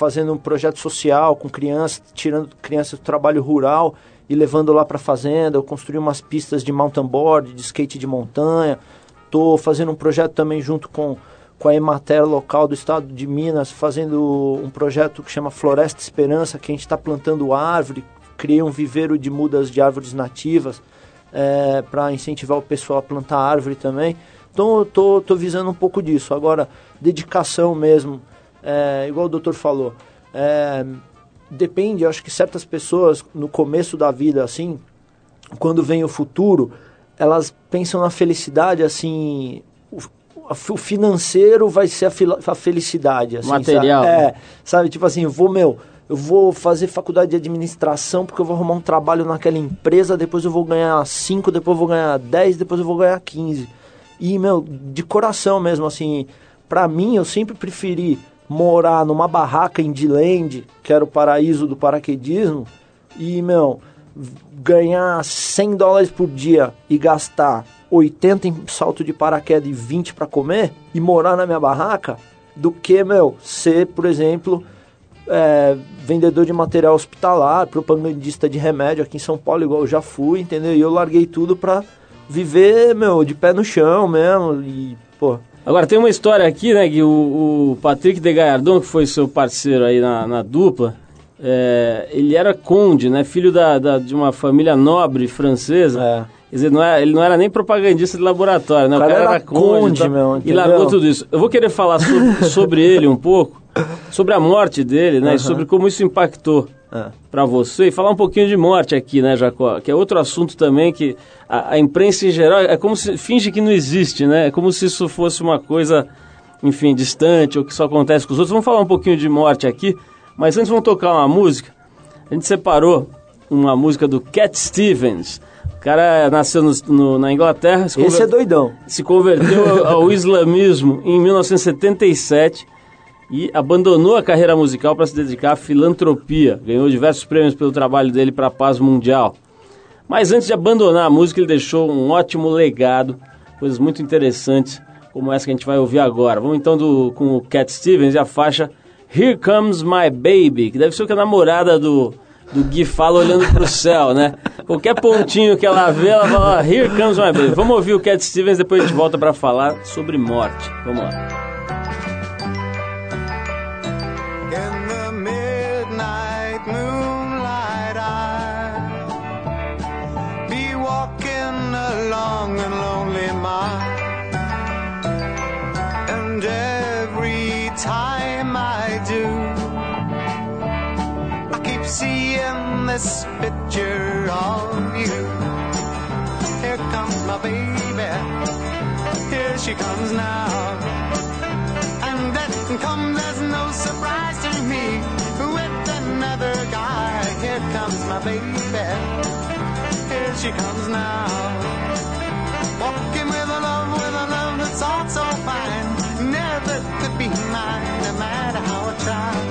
[SPEAKER 6] fazendo um projeto social com crianças, tirando crianças do trabalho rural e levando lá para a fazenda. Eu construí umas pistas de mountain board, de skate de montanha. Tô fazendo um projeto também junto com com a Emater local do estado de Minas, fazendo um projeto que chama Floresta Esperança, que a gente está plantando árvore, criei um viveiro de mudas de árvores nativas é, para incentivar o pessoal a plantar árvore também. Então eu tô visando um pouco disso. Agora, dedicação mesmo, é, igual o doutor falou, é, depende, eu acho que certas pessoas no começo da vida, assim, quando vem o futuro, elas pensam na felicidade assim. O, o financeiro vai ser a, a felicidade. Assim,
[SPEAKER 1] Material.
[SPEAKER 6] Sabe? É, sabe? Tipo assim, vou, meu, eu vou fazer faculdade de administração porque eu vou arrumar um trabalho naquela empresa, depois eu vou ganhar 5, depois eu vou ganhar 10, depois eu vou ganhar 15. E, meu, de coração mesmo, assim, pra mim eu sempre preferi morar numa barraca em Diland, que era o paraíso do paraquedismo, e, meu, ganhar 100 dólares por dia e gastar 80 em salto de paraquedas e 20 para comer e morar na minha barraca, do que, meu, ser, por exemplo, é, vendedor de material hospitalar, propagandista de remédio aqui em São Paulo, igual eu já fui, entendeu? E eu larguei tudo pra viver, meu, de pé no chão mesmo. E, pô.
[SPEAKER 1] Agora tem uma história aqui, né, que o, o Patrick de Gallardon, que foi seu parceiro aí na, na dupla, é, ele era conde, né, filho da, da, de uma família nobre francesa. É. Quer dizer, não era, ele não era nem propagandista de laboratório, né?
[SPEAKER 6] O cara, o cara era, era conde, conde meu,
[SPEAKER 1] e largou tudo isso. Eu vou querer falar sobre, sobre ele um pouco, sobre a morte dele, né? Uhum. E sobre como isso impactou para você. E falar um pouquinho de morte aqui, né, Jacó? Que é outro assunto também que a, a, imprensa em geral é como se finge que não existe, né? É como se isso fosse uma coisa, enfim, distante ou que só acontece com os outros. Vamos falar um pouquinho de morte aqui, mas antes vamos tocar uma música. A gente separou uma música do Cat Stevens. O cara nasceu no, no, na Inglaterra.
[SPEAKER 6] Esse é doidão.
[SPEAKER 1] Se converteu ao, ao islamismo em 1977 e abandonou a carreira musical para se dedicar à filantropia. Ganhou diversos prêmios pelo trabalho dele para a paz mundial. Mas antes de abandonar a música, ele deixou um ótimo legado, coisas muito interessantes, como essa que a gente vai ouvir agora. Vamos então do, com o Cat Stevens e a faixa Here Comes My Baby, que deve ser o que a namorada do, do Gui fala olhando para o céu, né? Qualquer pontinho que ela vê, ela fala Here Comes My Baby. Vamos ouvir o Cat Stevens, depois a gente volta para falar sobre morte. Vamos lá. Lonely. And every time I do,
[SPEAKER 9] I keep seeing this picture of you. Here comes my baby, here she comes now. And that comes as no surprise to me with another guy. Here comes my baby, here she comes now. Walking with a love, with a love that's all so fine. Never could be mine, no matter how I try.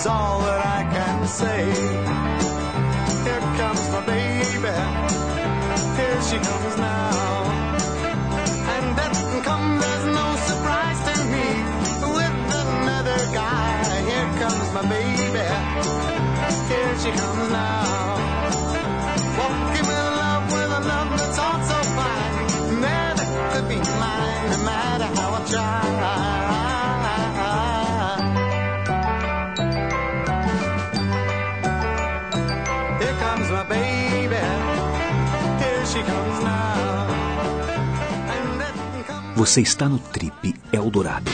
[SPEAKER 9] this is all that I can say. Here comes my baby. Here she comes now. And that comes as no surprise to me with another guy. Here comes my baby. Here she comes now. Walking with love, with a love that's all so fine. Never could be mine, no matter how I try.
[SPEAKER 10] Você está no Trip Eldorado.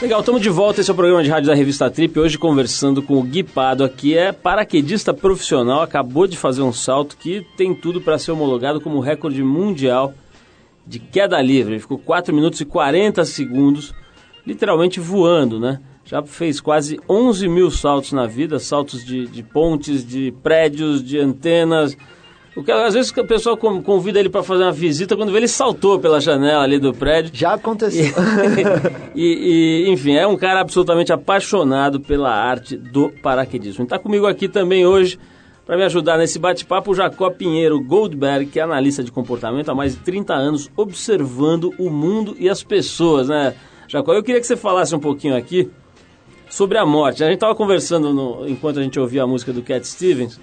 [SPEAKER 1] Legal, estamos de volta. Esse é o programa de rádio da revista Trip. Hoje conversando com o Gui Pado aqui. É paraquedista profissional, acabou de fazer um salto que tem tudo para ser homologado como recorde mundial de queda livre. Ele ficou 4 minutos e 40 segundos, literalmente voando, né? Já fez quase 11 mil saltos na vida, saltos de, de pontes, de prédios, de antenas. O que, às vezes o pessoal con- convida ele para fazer uma visita, quando vê ele saltou pela janela ali do prédio.
[SPEAKER 6] Já aconteceu.
[SPEAKER 1] e, e, enfim, é um cara absolutamente apaixonado pela arte do paraquedismo. Está comigo aqui também hoje para me ajudar nesse bate-papo o Jacó Pinheiro Goldberg, que é analista de comportamento há mais de 30 anos, observando o mundo e as pessoas, né? Jacó, eu queria que você falasse um pouquinho aqui sobre a morte. A gente estava conversando no- enquanto a gente ouvia a música do Cat Stevens,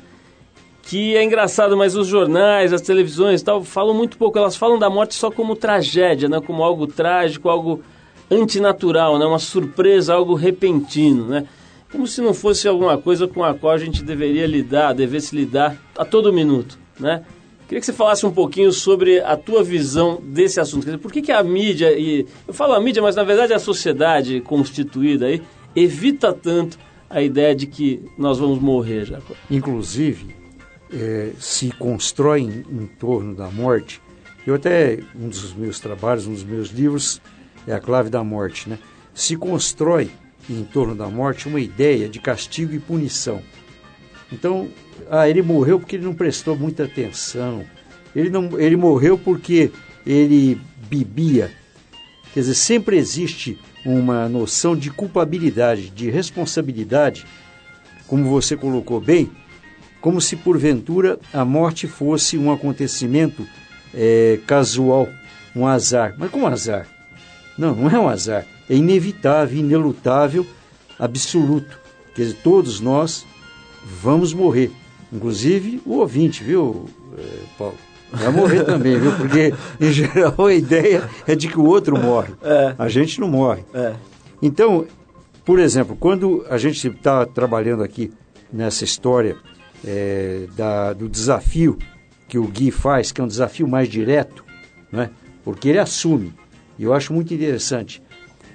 [SPEAKER 1] que é engraçado, mas os jornais, as televisões tal, falam muito pouco. Elas falam da morte só como tragédia, né? como algo trágico, algo antinatural, né? uma surpresa, algo repentino. Né? Como se não fosse alguma coisa com a qual a gente deveria lidar, devesse lidar a todo minuto. Né? Queria que você falasse um pouquinho sobre a tua visão desse assunto. Dizer, por que, que a mídia, e eu falo a mídia, mas na verdade a sociedade constituída aí, evita tanto a ideia de que nós vamos morrer, Jacó?
[SPEAKER 7] inclusive, eh, se constrói em, em torno da morte. Eu até, um dos meus trabalhos, um dos meus livros, é a clave da morte, né? Se constrói em torno da morte uma ideia de castigo e punição. Então, ah, ele morreu porque ele não prestou muita atenção. Ele, não, ele morreu porque ele bebia. Quer dizer, sempre existe uma noção de culpabilidade, de responsabilidade, como você colocou bem, como se porventura a morte fosse um acontecimento eh, casual, um azar. Mas como azar? Não, não é um azar. É inevitável, inelutável, absoluto. Quer dizer, todos nós vamos morrer. Inclusive o ouvinte, viu, eh, Paulo? Vai morrer também, viu? Porque, em geral, a ideia é de que o outro morre.
[SPEAKER 6] É.
[SPEAKER 7] A gente não morre.
[SPEAKER 6] É.
[SPEAKER 7] Então, por exemplo, quando a gente está trabalhando aqui nessa história é, da, do desafio que o Gui faz, que é um desafio mais direto, né? porque ele assume, e eu acho muito interessante,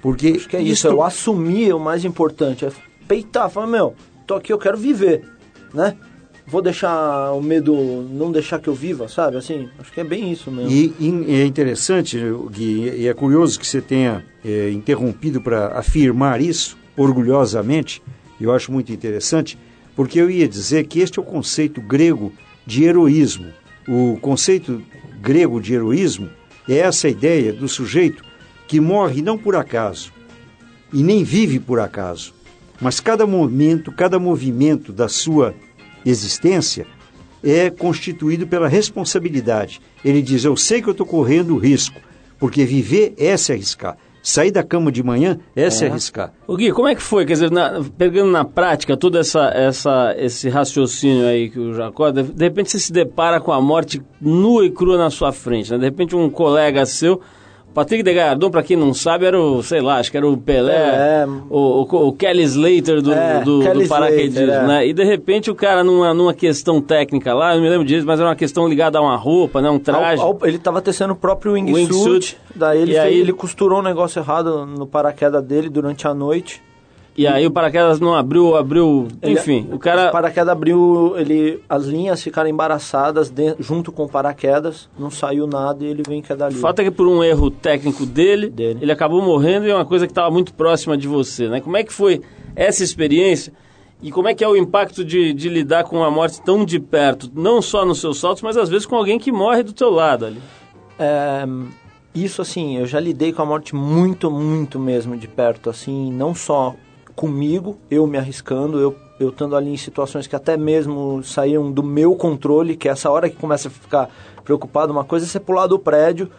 [SPEAKER 7] Porque
[SPEAKER 6] Acho que é isso, eu assumir o mais importante, é peitar, falar, meu, tô aqui, eu quero viver, né? Vou deixar o medo, não deixar que eu viva, sabe? Assim, acho que é bem isso mesmo.
[SPEAKER 7] E, e é interessante, Gui, e é curioso que você tenha é, interrompido para afirmar isso orgulhosamente, eu acho muito interessante, porque eu ia dizer que este é o conceito grego de heroísmo. O conceito grego de heroísmo é essa ideia do sujeito que morre não por acaso e nem vive por acaso, mas cada momento, cada movimento da sua existência é constituído pela responsabilidade. Ele diz: Eu sei que eu estou correndo risco, porque viver é se arriscar. Sair da cama de manhã é, se arriscar.
[SPEAKER 1] O Gui, como é que foi? Quer dizer, na- pegando na prática todo essa, essa, esse raciocínio aí que o Jacó, de, de repente você se depara com a morte nua e crua na sua frente, né? De repente um colega seu, Patrick de Gallardon, pra quem não sabe, era o, sei lá, acho que era o Pelé,
[SPEAKER 6] É.
[SPEAKER 1] o, o, o Kelly Slater do,
[SPEAKER 6] É,
[SPEAKER 1] do, do paraquedismo,
[SPEAKER 6] Slater, é.
[SPEAKER 1] né? E de repente o cara, numa, numa questão técnica lá, eu não me lembro disso, mas era uma questão ligada a uma roupa, né? Um traje.
[SPEAKER 6] Ao- ao- ele tava tecendo o próprio wingsuit,
[SPEAKER 1] Wingsuit.
[SPEAKER 6] daí ele,
[SPEAKER 1] E
[SPEAKER 6] fez-
[SPEAKER 1] aí-
[SPEAKER 6] ele costurou um negócio errado no paraquedas dele durante a noite.
[SPEAKER 1] E aí o paraquedas não abriu, abriu,
[SPEAKER 6] Ele-
[SPEAKER 1] enfim, o cara...
[SPEAKER 6] O paraquedas abriu, ele, as linhas ficaram embaraçadas junto com o paraquedas, não saiu nada e ele vem queda
[SPEAKER 1] O
[SPEAKER 6] livre.
[SPEAKER 1] fato é que por um erro técnico dele,
[SPEAKER 6] Dele.
[SPEAKER 1] ele acabou morrendo e é uma coisa que estava muito próxima de você, né? Como é que foi essa experiência e como é que é o impacto de, de lidar com a morte tão de perto, não só nos seus saltos, mas às vezes com alguém que morre do teu lado ali?
[SPEAKER 6] É, isso assim, eu já lidei com a morte muito, muito mesmo de perto, assim, não só comigo, eu me arriscando, eu eu estando ali em situações que até mesmo saíam do meu controle, que é essa hora que começa a ficar preocupado, uma coisa é você pular do prédio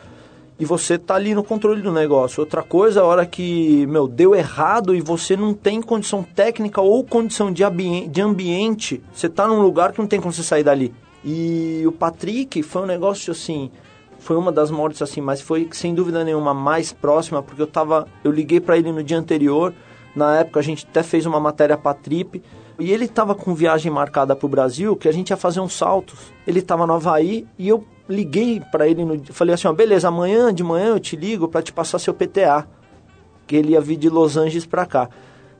[SPEAKER 6] e você tá ali no controle do negócio. Outra coisa a hora que, meu, deu errado e você não tem condição técnica ou condição de, ambien- de ambiente, você tá num lugar que não tem como você sair dali. E o Patrick foi um negócio assim, foi uma das mortes assim, mas foi sem dúvida nenhuma mais próxima, porque eu tava, eu liguei para ele no dia anterior, na época a gente até fez uma matéria pra Trip, e ele tava com viagem marcada pro Brasil, que a gente ia fazer uns saltos. Ele tava no Havaí e eu liguei para ele, no, falei assim, ó, beleza, amanhã de manhã eu te ligo para te passar seu PTA, que ele ia vir de Los Angeles pra cá.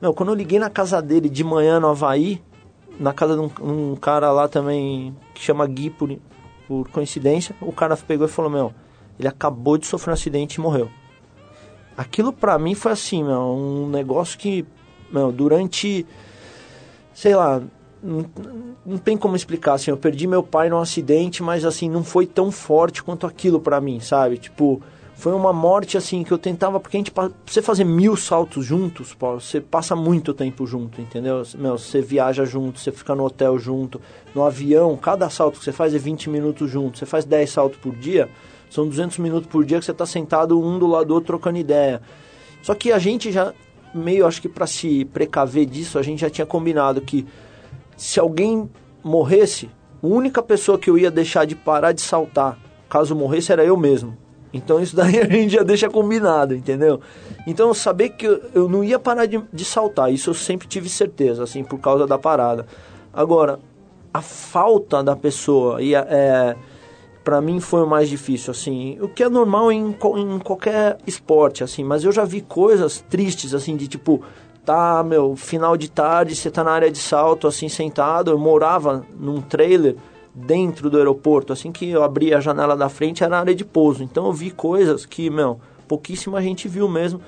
[SPEAKER 6] Meu, quando eu liguei na casa dele de manhã no Havaí, na casa de um, um cara lá também que chama Gui por, por coincidência, o cara pegou e falou, meu, ele acabou de sofrer um acidente e morreu. Aquilo pra mim foi assim, meu, um negócio que, meu, durante, sei lá, não, não tem como explicar, assim, eu perdi meu pai num acidente, mas assim, não foi tão forte quanto aquilo pra mim, sabe? Tipo, foi uma morte assim que eu tentava, porque a gente, pra você fazer mil saltos juntos, você passa muito tempo junto, entendeu? Meu, você viaja junto, você fica no hotel junto, no avião, cada salto que você faz é 20 minutos junto, você faz 10 saltos por dia, são 200 minutos por dia que você tá sentado um do lado do outro trocando ideia. Só que a gente já, meio, acho que pra se precaver disso, a gente já tinha combinado que se alguém morresse, a única pessoa que eu ia deixar de parar de saltar, caso morresse, era eu mesmo. Então isso daí a gente já deixa combinado, entendeu? Então saber que eu não ia parar de, de saltar, isso eu sempre tive certeza, assim, por causa da parada. Agora, a falta da pessoa e a- é, para mim foi o mais difícil, assim, o que é normal em, em qualquer esporte, assim, mas eu já vi coisas tristes, assim, de tipo, tá, meu, final de tarde, você tá na área de salto, assim, sentado, eu morava num trailer dentro do aeroporto, assim que eu abri a janela da frente era a área de pouso, então eu vi coisas que, meu, pouquíssima gente viu mesmo,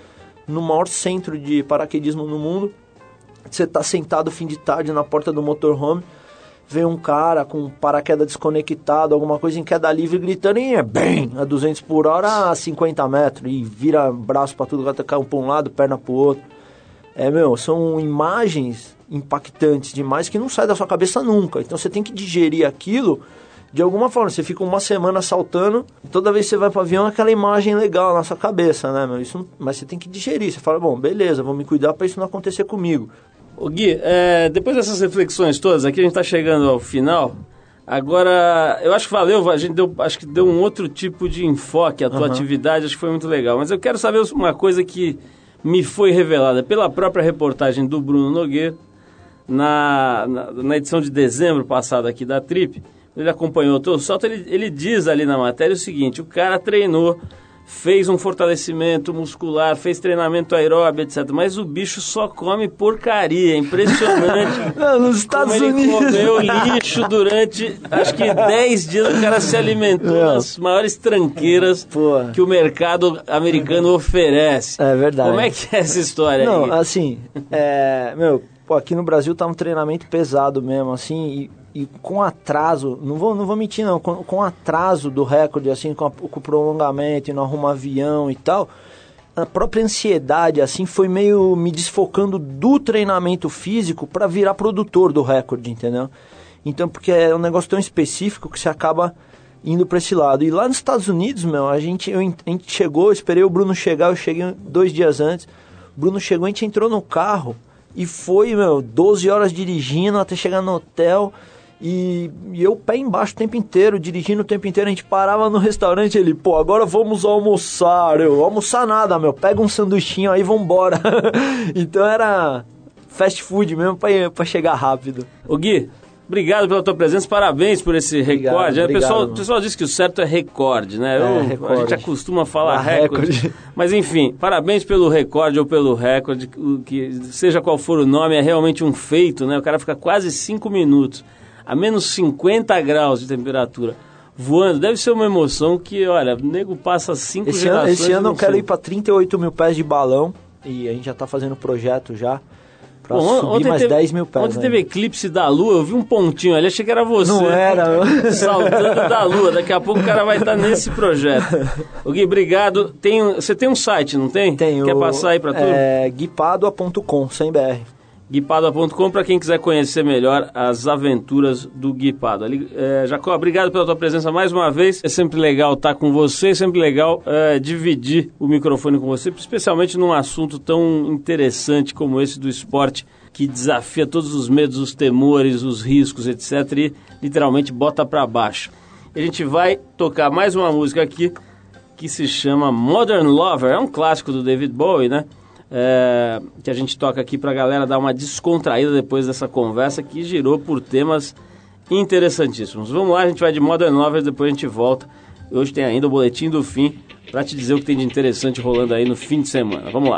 [SPEAKER 6] no maior centro de paraquedismo no mundo, você tá sentado fim de tarde na porta do motorhome, vem um cara com paraquedas desconectado, alguma coisa em queda livre, gritando e é bem a 200 por hora a 50 metros e vira braço para tudo, cai um para um lado, perna para o outro. É, meu, são imagens impactantes demais que não saem da sua cabeça nunca. Então você tem que digerir aquilo de alguma forma. Você fica uma semana saltando, toda vez que você vai para avião, é aquela imagem legal na sua cabeça, né, meu? Isso, mas você tem que digerir. Você fala, bom, beleza, vou me cuidar para isso não acontecer comigo.
[SPEAKER 1] Ô Gui, é, depois dessas reflexões todas, aqui a gente está chegando ao final. Agora, eu acho que valeu, a gente deu, acho que deu um outro tipo de enfoque à tua atividade, acho que foi muito legal. Mas eu quero saber uma coisa que me foi revelada pela própria reportagem do Bruno Nogueira na, na, na edição de dezembro passado aqui da Trip. Ele acompanhou o teu salto, ele, ele diz ali na matéria o seguinte, o cara treinou fez um fortalecimento muscular, fez treinamento aeróbio, etc. Mas o bicho só come porcaria, é impressionante.
[SPEAKER 6] Não, nos Estados
[SPEAKER 1] Como ele
[SPEAKER 6] Unidos.
[SPEAKER 1] comeu lixo durante, acho que 10 dias o cara se alimentou
[SPEAKER 6] Não.
[SPEAKER 1] nas maiores tranqueiras
[SPEAKER 6] Pô.
[SPEAKER 1] que o mercado americano oferece.
[SPEAKER 6] É verdade.
[SPEAKER 1] Como é que é essa história
[SPEAKER 6] Não,
[SPEAKER 1] aí?
[SPEAKER 6] assim, é, meu, pô, aqui no Brasil tá um treinamento pesado mesmo, assim, e, e com atraso, não vou, não vou mentir não, com, com atraso do recorde, assim, com, a- com o prolongamento e não arruma avião e tal, a própria ansiedade, assim, foi meio me desfocando do treinamento físico para virar produtor do recorde, entendeu? Então, porque é um negócio tão específico que você acaba indo para esse lado. E lá nos Estados Unidos, meu, a gente, eu, a gente chegou, eu esperei o Bruno chegar, eu cheguei dois dias antes. O Bruno chegou, a gente entrou no carro e foi, meu, 12 horas dirigindo até chegar no hotel. E, e eu pé embaixo o tempo inteiro, dirigindo o tempo inteiro. A gente parava no restaurante ele, pô, agora vamos almoçar. Eu, almoçar nada, meu, pega um sanduichinho aí, vambora. então era fast food mesmo pra, pra chegar rápido.
[SPEAKER 1] Ô Gui, obrigado pela tua presença, parabéns por esse
[SPEAKER 6] Obrigado,
[SPEAKER 1] recorde. né? o,
[SPEAKER 6] obrigado,
[SPEAKER 1] pessoal, o pessoal diz que o certo é recorde, né? Eu- A
[SPEAKER 6] recorde.
[SPEAKER 1] gente acostuma falar
[SPEAKER 6] Ah,
[SPEAKER 1] recorde.
[SPEAKER 6] recorde.
[SPEAKER 1] Mas enfim, parabéns pelo recorde ou pelo recorde, o que seja qual for o nome, é realmente um feito, né? O cara fica quase 5 minutos, a menos 50 graus de temperatura, voando. Deve ser uma emoção que, olha, o nego passa 5
[SPEAKER 6] Esse ano,
[SPEAKER 1] gerações.
[SPEAKER 6] esse ano eu quero ir pra 38 mil pés de balão. E a gente já tá fazendo projeto já. Pra
[SPEAKER 1] Bom,
[SPEAKER 6] subir mais
[SPEAKER 1] teve,
[SPEAKER 6] 10 mil pés.
[SPEAKER 1] Ontem teve eclipse da lua, eu vi um pontinho ali, achei que era você.
[SPEAKER 6] Não era.
[SPEAKER 1] Saltando da lua, daqui a pouco o cara vai estar nesse projeto. O Gui, obrigado. Tem, você tem um site, não tem?
[SPEAKER 6] Tenho,
[SPEAKER 1] Quer passar aí pra tudo?
[SPEAKER 6] É, guipadua.com, sem BR.
[SPEAKER 1] Guipadua.com para quem quiser conhecer melhor as aventuras do Guipado. É, Jacó, obrigado pela tua presença mais uma vez. É sempre legal estar com você, é sempre legal é, dividir o microfone com você, especialmente num assunto tão interessante como esse do esporte, que desafia todos os medos, os temores, os riscos, etc. E literalmente bota para baixo. A gente vai tocar mais uma música aqui que se chama Modern Lover. É um clássico do David Bowie, né? É, que a gente toca aqui pra galera dar uma descontraída depois dessa conversa que girou por temas interessantíssimos. Vamos lá, a gente vai de Modern Lovers, depois a gente volta. Hoje tem ainda o boletim do fim pra te dizer o que tem de interessante rolando aí no fim de semana. Vamos lá.